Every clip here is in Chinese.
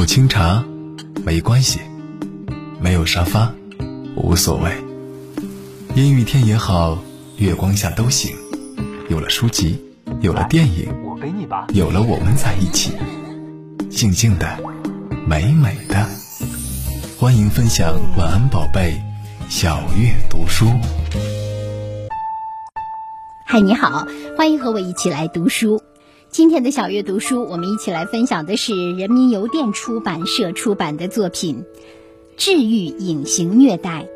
有清茶，没关系；没有沙发，无所谓。阴雨天也好，月光下都行。有了书籍，有了电影，有了我们在一起，静静的，美美的。欢迎分享晚安宝贝，小月读书。嗨，你好，欢迎和我一起来读书。今天的小月读书，我们一起来分享的是人民邮电出版社出版的作品《治愈隐形虐待：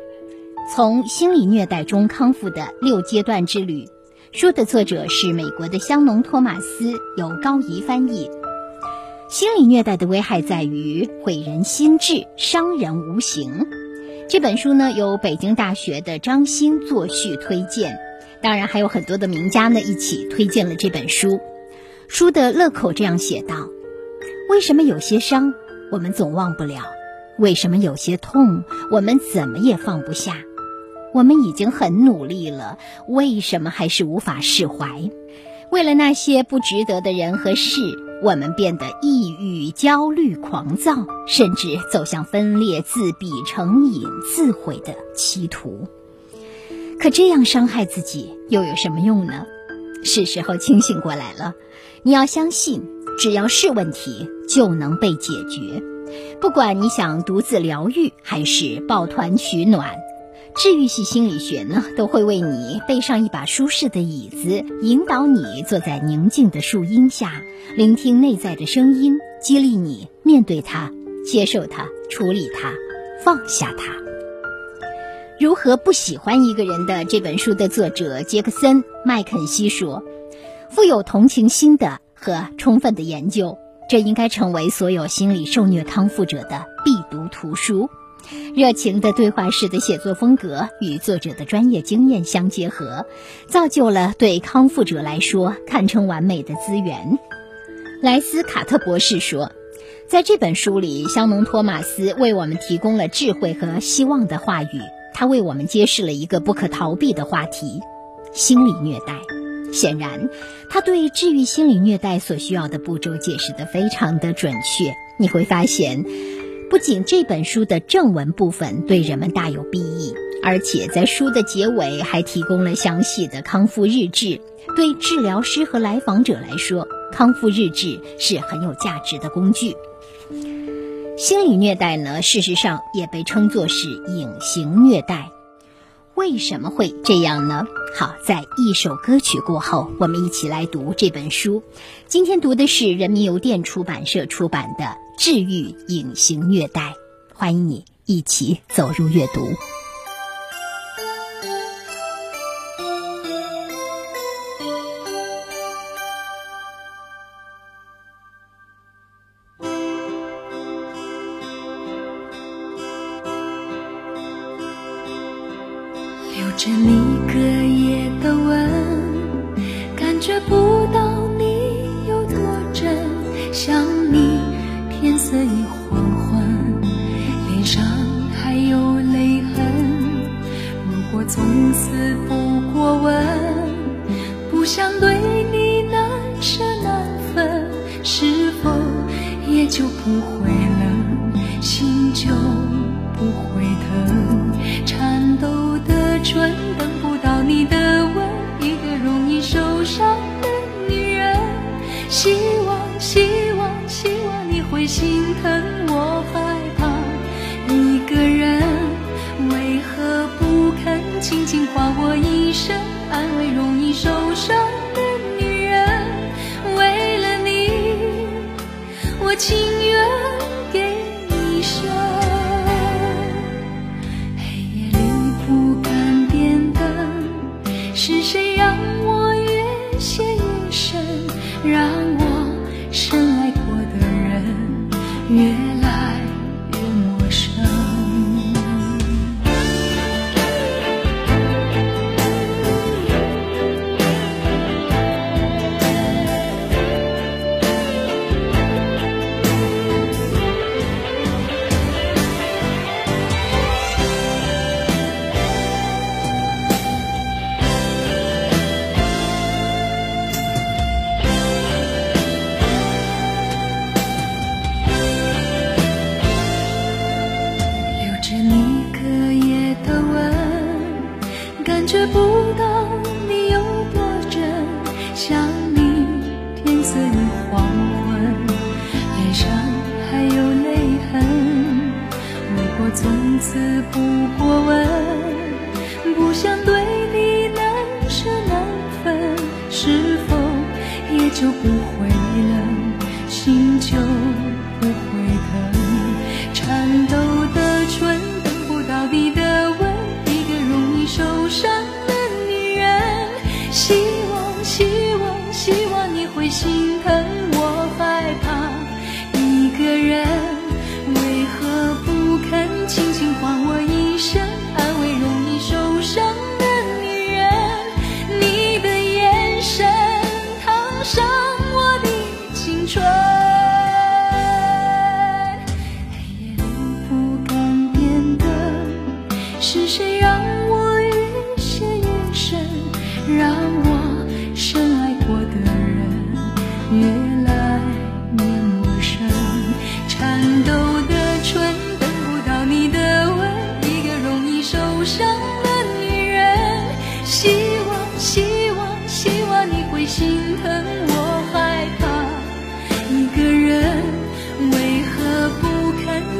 从心理虐待中康复的六阶段之旅》。书的作者是美国的香农·托马斯，由高怡翻译。心理虐待的危害在于毁人心智，伤人无形。这本书呢，由北京大学的张欣作序推荐。当然，还有很多的名家呢一起推荐了这本书。书的乐口这样写道：“为什么有些伤我们总忘不了？为什么有些痛我们怎么也放不下？我们已经很努力了，为什么还是无法释怀？为了那些不值得的人和事，我们变得抑郁、焦虑、狂躁，甚至走向分裂、自闭、成瘾、自毁的歧途。可这样伤害自己又有什么用呢？是时候清醒过来了。”你要相信，只要是问题就能被解决。不管你想独自疗愈还是抱团取暖，治愈系心理学呢都会为你备上一把舒适的椅子，引导你坐在宁静的树荫下，聆听内在的声音，激励你面对它、接受它、处理它、放下它。如何不喜欢一个人的这本书的作者杰克森·麦肯锡说。富有同情心的和充分的研究，这应该成为所有心理受虐康复者的必读图书。热情的对话式的写作风格与作者的专业经验相结合，造就了对康复者来说堪称完美的资源。莱斯卡特博士说，在这本书里，香农托马斯为我们提供了智慧和希望的话语，他为我们揭示了一个不可逃避的话题：心理虐待。显然，他对治愈心理虐待所需要的步骤解释得非常的准确。你会发现，不仅这本书的正文部分对人们大有裨益，而且在书的结尾还提供了详细的康复日志。对治疗师和来访者来说，康复日志是很有价值的工具。心理虐待呢，事实上也被称作是隐形虐待。为什么会这样呢？好，在一首歌曲过后，我们一起来读这本书。今天读的是人民邮电出版社出版的《治愈隐形虐待》，欢迎你一起走入阅读。就不会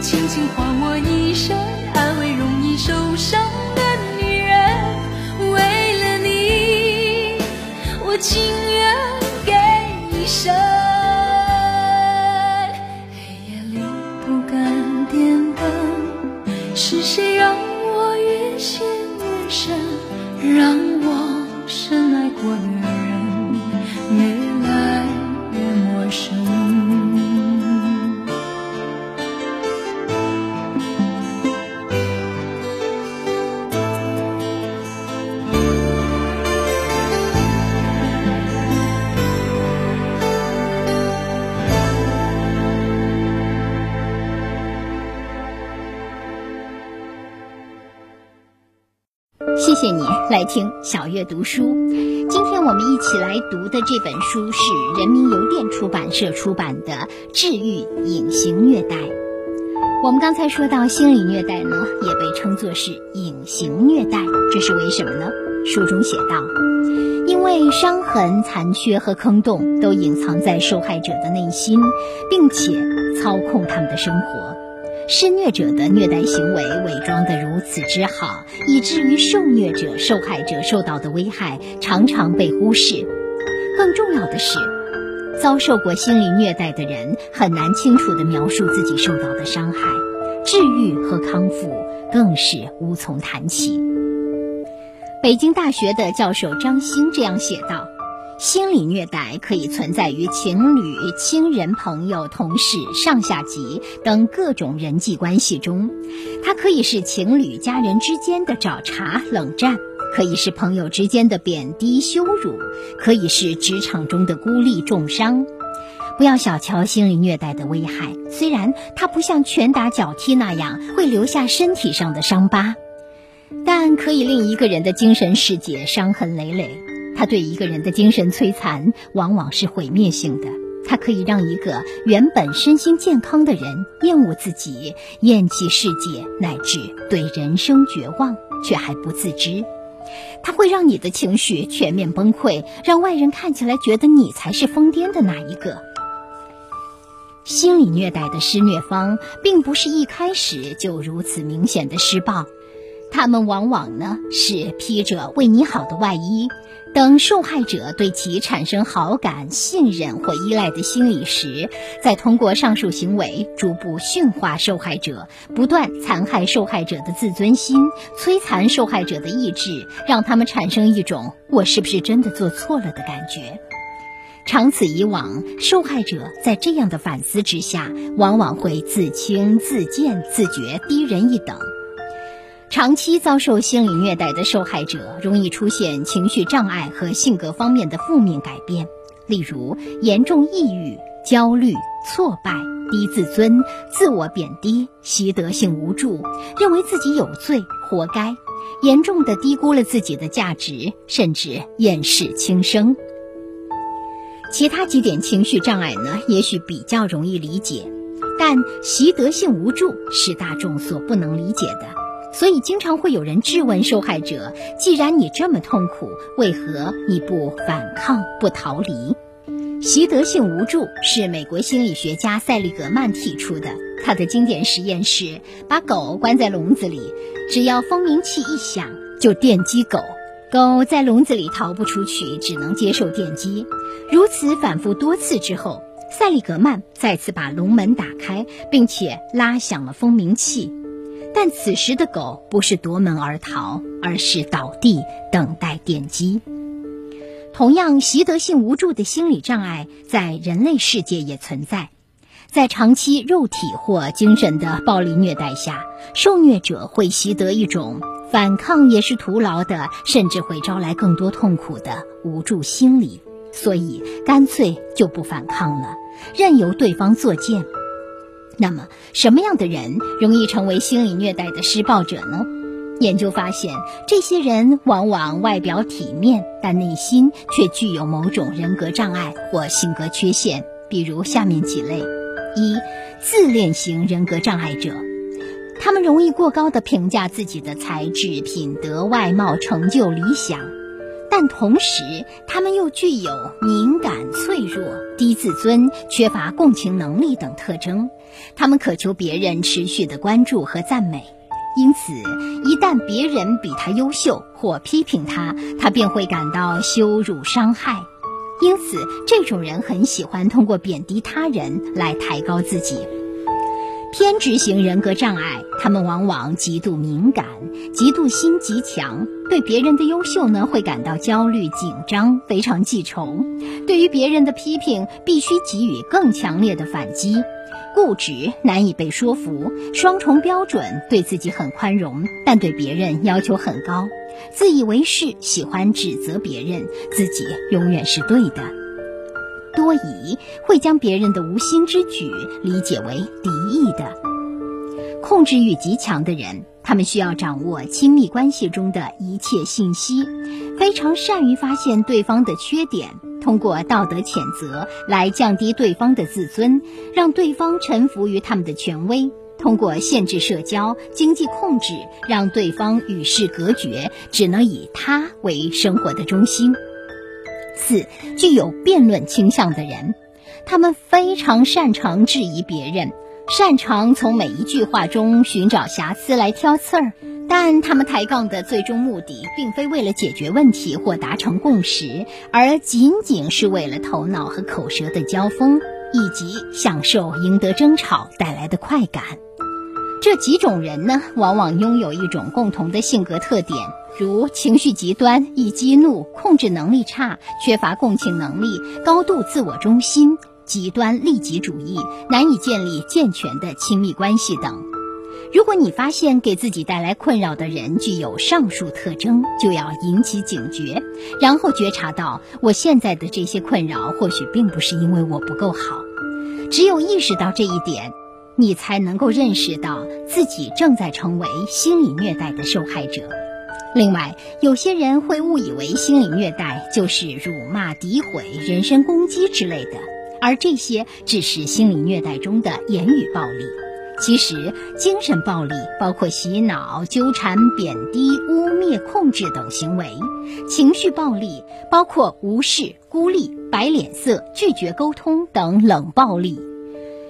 轻轻唤我一声，安慰容易受伤的女人？为了你，我情愿给一生。来听小月读书。今天我们一起来读的这本书是人民邮电出版社出版的《治愈隐形虐待》。我们刚才说到心理虐待呢，也被称作是隐形虐待，这是为什么呢？书中写道，因为伤痕、残缺和坑洞都隐藏在受害者的内心，并且操控他们的生活。施虐者的虐待行为伪装得如此之好，以至于受虐者、受害者受到的危害常常被忽视。更重要的是，遭受过心理虐待的人很难清楚地描述自己受到的伤害，治愈和康复更是无从谈起。北京大学的教授张欣这样写道。心理虐待可以存在于情侣、亲人、朋友、同事、上下级等各种人际关系中，它可以是情侣、家人之间的找茬、冷战，可以是朋友之间的贬低、羞辱，可以是职场中的孤立、重伤。不要小瞧心理虐待的危害，虽然它不像拳打脚踢那样会留下身体上的伤疤，但可以令一个人的精神世界伤痕累累。它对一个人的精神摧残往往是毁灭性的，它可以让一个原本身心健康的人厌恶自己、厌弃世界，乃至对人生绝望，却还不自知。它会让你的情绪全面崩溃，让外人看起来觉得你才是疯癫的那一个。心理虐待的施虐方并不是一开始就如此明显的施暴，他们往往呢是披着为你好的外衣。等受害者对其产生好感、信任或依赖的心理时，再通过上述行为逐步驯化受害者，不断残害受害者的自尊心，摧残受害者的意志，让他们产生一种“我是不是真的做错了”的感觉。长此以往，受害者在这样的反思之下，往往会自轻自贱、自觉低人一等。长期遭受心理虐待的受害者，容易出现情绪障碍和性格方面的负面改变，例如严重抑郁、焦虑、挫败、低自尊、自我贬低、习得性无助，认为自己有罪、活该，严重的低估了自己的价值，甚至厌世轻生。其他几点情绪障碍呢，也许比较容易理解，但习得性无助是大众所不能理解的。所以，经常会有人质问受害者：“既然你这么痛苦，为何你不反抗、不逃离？”习得性无助是美国心理学家塞利格曼提出的。他的经典实验是把狗关在笼子里，只要蜂鸣器一响就电击狗，狗在笼子里逃不出去，只能接受电击。如此反复多次之后，塞利格曼再次把笼门打开，并且拉响了蜂鸣器。但此时的狗不是夺门而逃，而是倒地等待电击。同样，习得性无助的心理障碍在人类世界也存在。在长期肉体或精神的暴力虐待下，受虐者会习得一种反抗也是徒劳的，甚至会招来更多痛苦的无助心理，所以干脆就不反抗了，任由对方作践。那么，什么样的人容易成为心理虐待的施暴者呢？研究发现，这些人往往外表体面，但内心却具有某种人格障碍或性格缺陷，比如下面几类：一、自恋型人格障碍者，他们容易过高的评价自己的才智、品德、外貌、成就、理想，但同时他们又具有敏感、脆弱、低自尊、缺乏共情能力等特征。他们渴求别人持续的关注和赞美，因此一旦别人比他优秀或批评他，他便会感到羞辱、伤害。因此，这种人很喜欢通过贬低他人来抬高自己。偏执型人格障碍，他们往往极度敏感，嫉妒心极强，对别人的优秀呢会感到焦虑、紧张，非常记仇。对于别人的批评，必须给予更强烈的反击。固执，难以被说服；双重标准，对自己很宽容，但对别人要求很高；自以为是，喜欢指责别人，自己永远是对的；多疑，会将别人的无心之举理解为敌意的；控制欲极强的人，他们需要掌握亲密关系中的一切信息，非常善于发现对方的缺点。通过道德谴责来降低对方的自尊，让对方臣服于他们的权威；通过限制社交、经济控制，让对方与世隔绝，只能以他为生活的中心。四、具有辩论倾向的人，他们非常擅长质疑别人，擅长从每一句话中寻找瑕疵来挑刺儿。但他们抬杠的最终目的，并非为了解决问题或达成共识，而仅仅是为了头脑和口舌的交锋，以及享受赢得争吵带来的快感。这几种人呢，往往拥有一种共同的性格特点，如情绪极端、易激怒、控制能力差、缺乏共情能力、高度自我中心、极端利己主义、难以建立健全的亲密关系等。如果你发现给自己带来困扰的人具有上述特征，就要引起警觉，然后觉察到我现在的这些困扰或许并不是因为我不够好。只有意识到这一点，你才能够认识到自己正在成为心理虐待的受害者。另外，有些人会误以为心理虐待就是辱骂、诋毁、人身攻击之类的，而这些只是心理虐待中的言语暴力。其实，精神暴力包括洗脑、纠缠、贬低、污蔑、控制等行为；情绪暴力包括无视、孤立、摆脸色、拒绝沟通等冷暴力，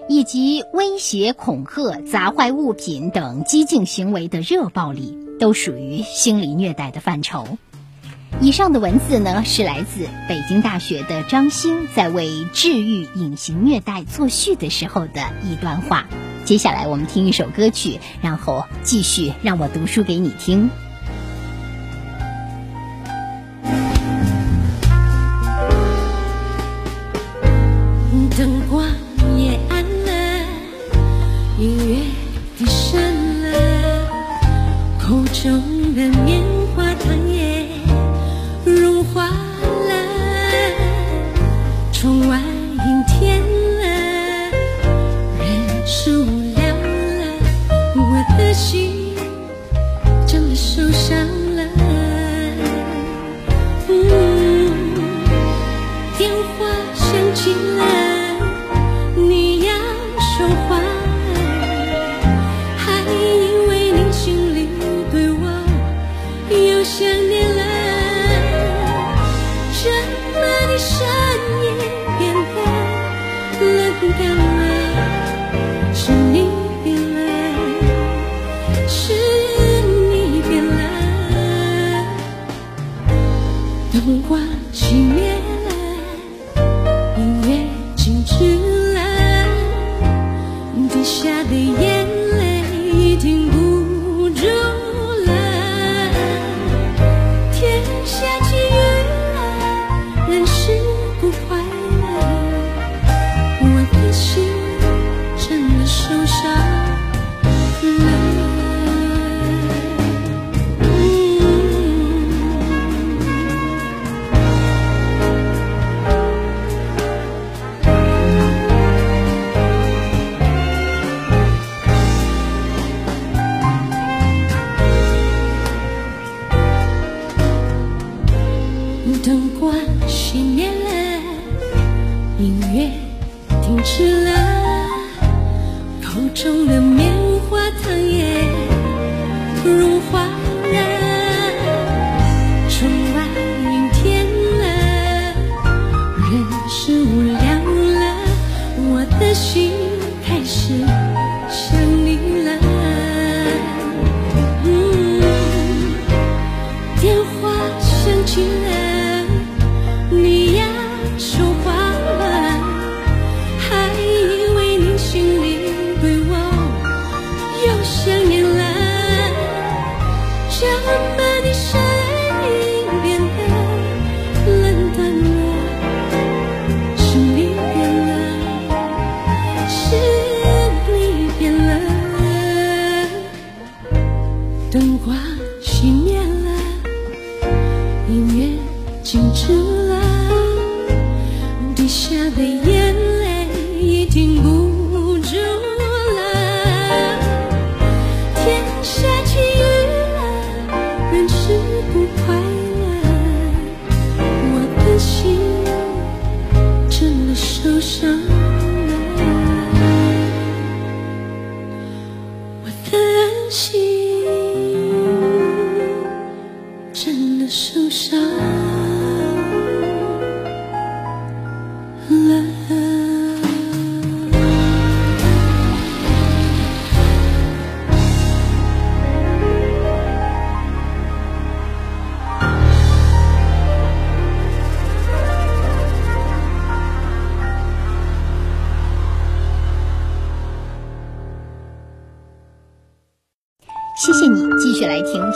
以及威胁、恐吓、砸坏物品等激进行为的热暴力，都属于心理虐待的范畴。以上的文字呢，是来自北京大学的张欣在为治愈隐形虐待作序的时候的一段话。接下来我们听一首歌曲，然后继续让我读书给你听。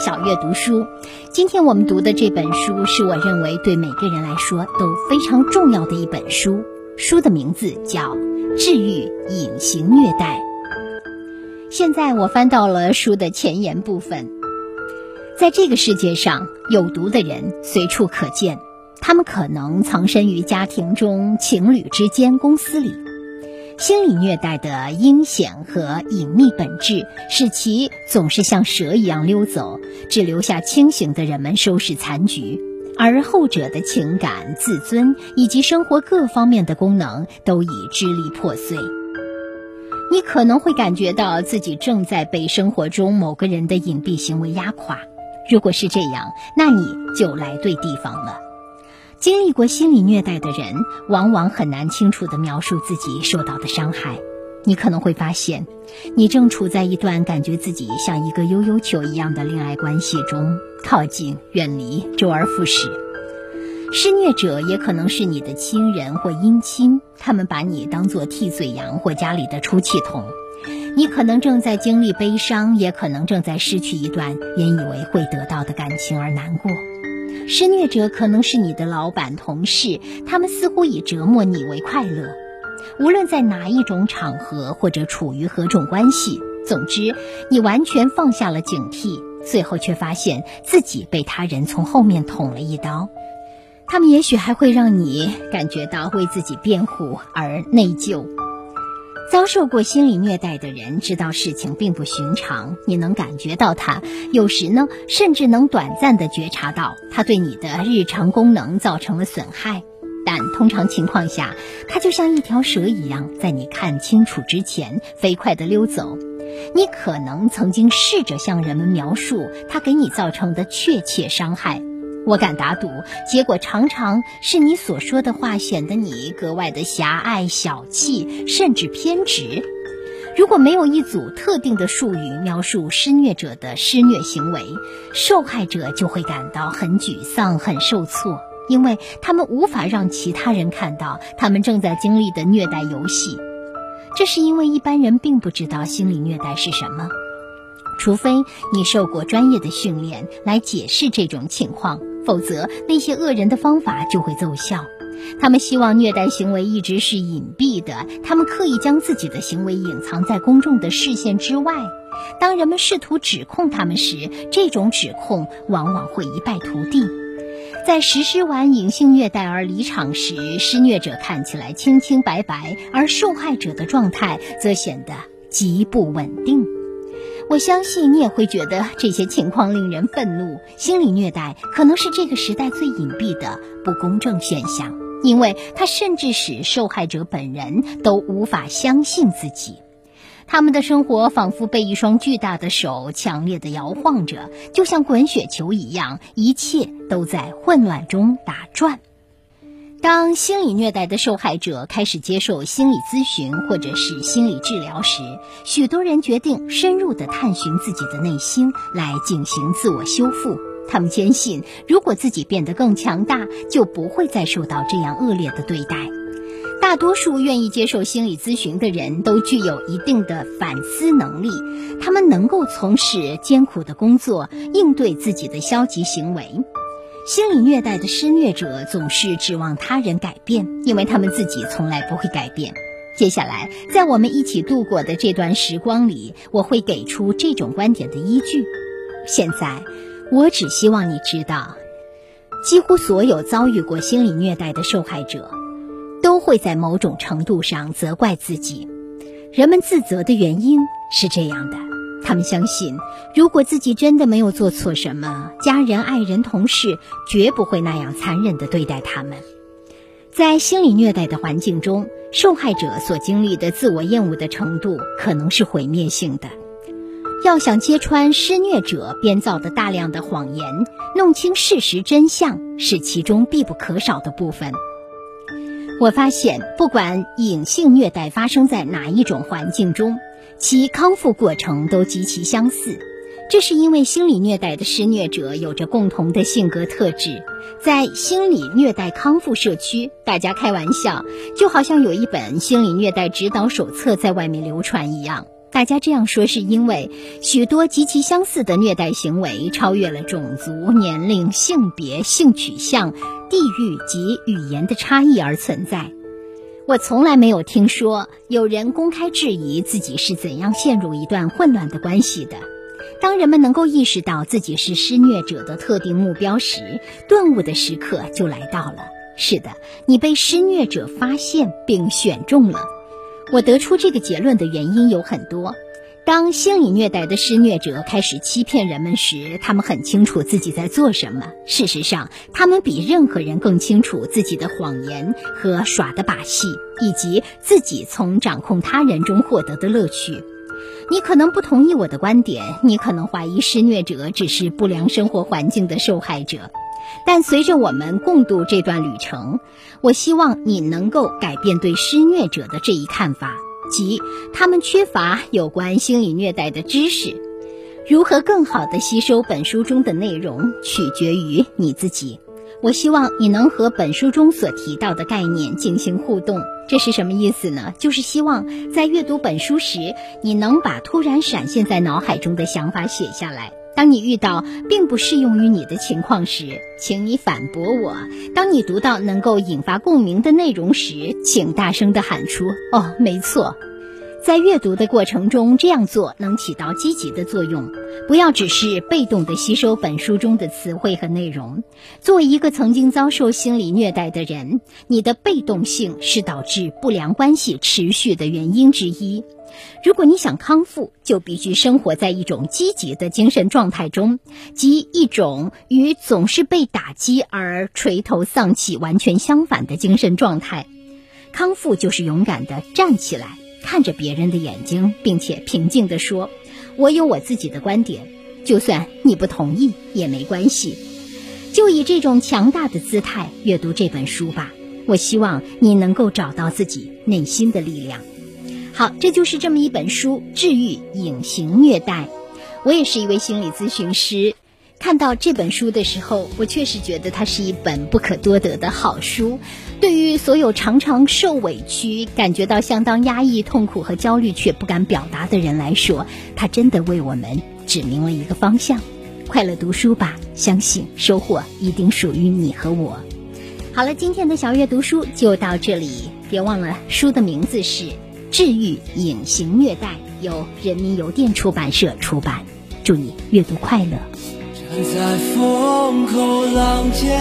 小月读书。今天我们读的这本书是我认为对每个人来说都非常重要的一本书，书的名字叫《治愈隐形虐待》。现在我翻到了书的前言部分，在这个世界上，有毒的人随处可见，他们可能藏身于家庭中、情侣之间、公司里。心理虐待的阴险和隐秘本质，使其总是像蛇一样溜走，只留下清醒的人们收拾残局，而后者的情感、自尊以及生活各方面的功能都已支离破碎。你可能会感觉到自己正在被生活中某个人的隐蔽行为压垮，如果是这样，那你就来对地方了。经历过心理虐待的人，往往很难清楚地描述自己受到的伤害。你可能会发现，你正处在一段感觉自己像一个悠悠球一样的恋爱关系中，靠近、远离，周而复始。施虐者也可能是你的亲人或姻亲，他们把你当作替罪羊或家里的出气筒。你可能正在经历悲伤，也可能正在失去一段原以为会得到的感情而难过。施虐者可能是你的老板、同事，他们似乎以折磨你为快乐。无论在哪一种场合或者处于何种关系，总之，你完全放下了警惕，最后却发现自己被他人从后面捅了一刀。他们也许还会让你感觉到为自己辩护而内疚。遭受过心理虐待的人知道事情并不寻常，你能感觉到它，有时呢，甚至能短暂地觉察到它对你的日常功能造成了损害。但通常情况下，它就像一条蛇一样，在你看清楚之前飞快地溜走。你可能曾经试着向人们描述它给你造成的确切伤害。我敢打赌，结果常常是你所说的话显得你格外的狭隘、小气，甚至偏执。如果没有一组特定的术语描述施虐者的施虐行为，受害者就会感到很沮丧、很受挫，因为他们无法让其他人看到他们正在经历的虐待游戏。这是因为一般人并不知道心理虐待是什么。除非你受过专业的训练来解释这种情况，否则那些恶人的方法就会奏效。他们希望虐待行为一直是隐蔽的，他们刻意将自己的行为隐藏在公众的视线之外。当人们试图指控他们时，这种指控往往会一败涂地。在实施完隐性虐待而离场时，施虐者看起来清清白白，而受害者的状态则显得极不稳定。我相信你也会觉得这些情况令人愤怒。心理虐待可能是这个时代最隐蔽的不公正现象，因为它甚至使受害者本人都无法相信自己。他们的生活仿佛被一双巨大的手强烈的摇晃着，就像滚雪球一样，一切都在混乱中打转。当心理虐待的受害者开始接受心理咨询或者是心理治疗时，许多人决定深入的探寻自己的内心，来进行自我修复。他们坚信，如果自己变得更强大，就不会再受到这样恶劣的对待。大多数愿意接受心理咨询的人都具有一定的反思能力，他们能够从事艰苦的工作，应对自己的消极行为。心理虐待的施虐者总是指望他人改变，因为他们自己从来不会改变。接下来，在我们一起度过的这段时光里，我会给出这种观点的依据。现在，我只希望你知道，几乎所有遭遇过心理虐待的受害者。都会在某种程度上责怪自己。人们自责的原因是这样的：他们相信，如果自己真的没有做错什么，家人、爱人、同事绝不会那样残忍地对待他们。在心理虐待的环境中，受害者所经历的自我厌恶的程度可能是毁灭性的。要想揭穿施虐者编造的大量的谎言，弄清事实真相，是其中必不可少的部分。我发现，不管隐性虐待发生在哪一种环境中，其康复过程都极其相似。这是因为心理虐待的施虐者有着共同的性格特质。在心理虐待康复社区，大家开玩笑，就好像有一本心理虐待指导手册在外面流传一样。大家这样说，是因为许多极其相似的虐待行为超越了种族、年龄、性别、性取向、地域及语言的差异而存在。我从来没有听说有人公开质疑自己是怎样陷入一段混乱的关系的。当人们能够意识到自己是施虐者的特定目标时，顿悟的时刻就来到了。是的，你被施虐者发现并选中了。我得出这个结论的原因有很多。当心理虐待的施虐者开始欺骗人们时，他们很清楚自己在做什么。事实上，他们比任何人更清楚自己的谎言和耍的把戏，以及自己从掌控他人中获得的乐趣。你可能不同意我的观点，你可能怀疑施虐者只是不良生活环境的受害者。但随着我们共度这段旅程，我希望你能够改变对施虐者的这一看法，即他们缺乏有关心理虐待的知识。如何更好地吸收本书中的内容，取决于你自己。我希望你能和本书中所提到的概念进行互动。这是什么意思呢？就是希望在阅读本书时，你能把突然闪现在脑海中的想法写下来。当你遇到并不适用于你的情况时，请你反驳我；当你读到能够引发共鸣的内容时，请大声地喊出“哦，没错”。在阅读的过程中，这样做能起到积极的作用。不要只是被动地吸收本书中的词汇和内容。作为一个曾经遭受心理虐待的人，你的被动性是导致不良关系持续的原因之一。如果你想康复，就必须生活在一种积极的精神状态中，即一种与总是被打击而垂头丧气完全相反的精神状态。康复就是勇敢地站起来，看着别人的眼睛，并且平静地说：“我有我自己的观点，就算你不同意也没关系。”就以这种强大的姿态阅读这本书吧。我希望你能够找到自己内心的力量。好，这就是这么一本书，治愈隐形虐待。我也是一位心理咨询师，看到这本书的时候，我确实觉得它是一本不可多得的好书。对于所有常常受委屈、感觉到相当压抑、痛苦和焦虑却不敢表达的人来说，它真的为我们指明了一个方向。快乐读书吧，相信收获一定属于你和我。好了，今天的小月读书就到这里，别忘了书的名字是。治愈隐形虐待，由人民邮电出版社出版。祝你阅读快乐。站在风口浪尖，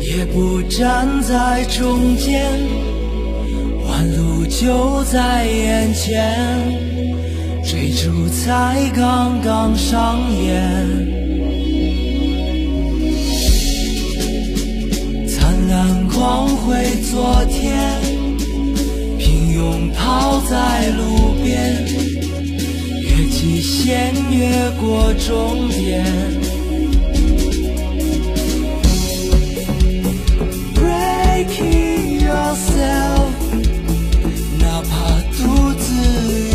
也不站在中间，弯路就在眼前，追逐才刚刚上演。灿烂光辉昨天。拥抱在路边，越极限越过终点。Breaking Yourself，哪怕独自。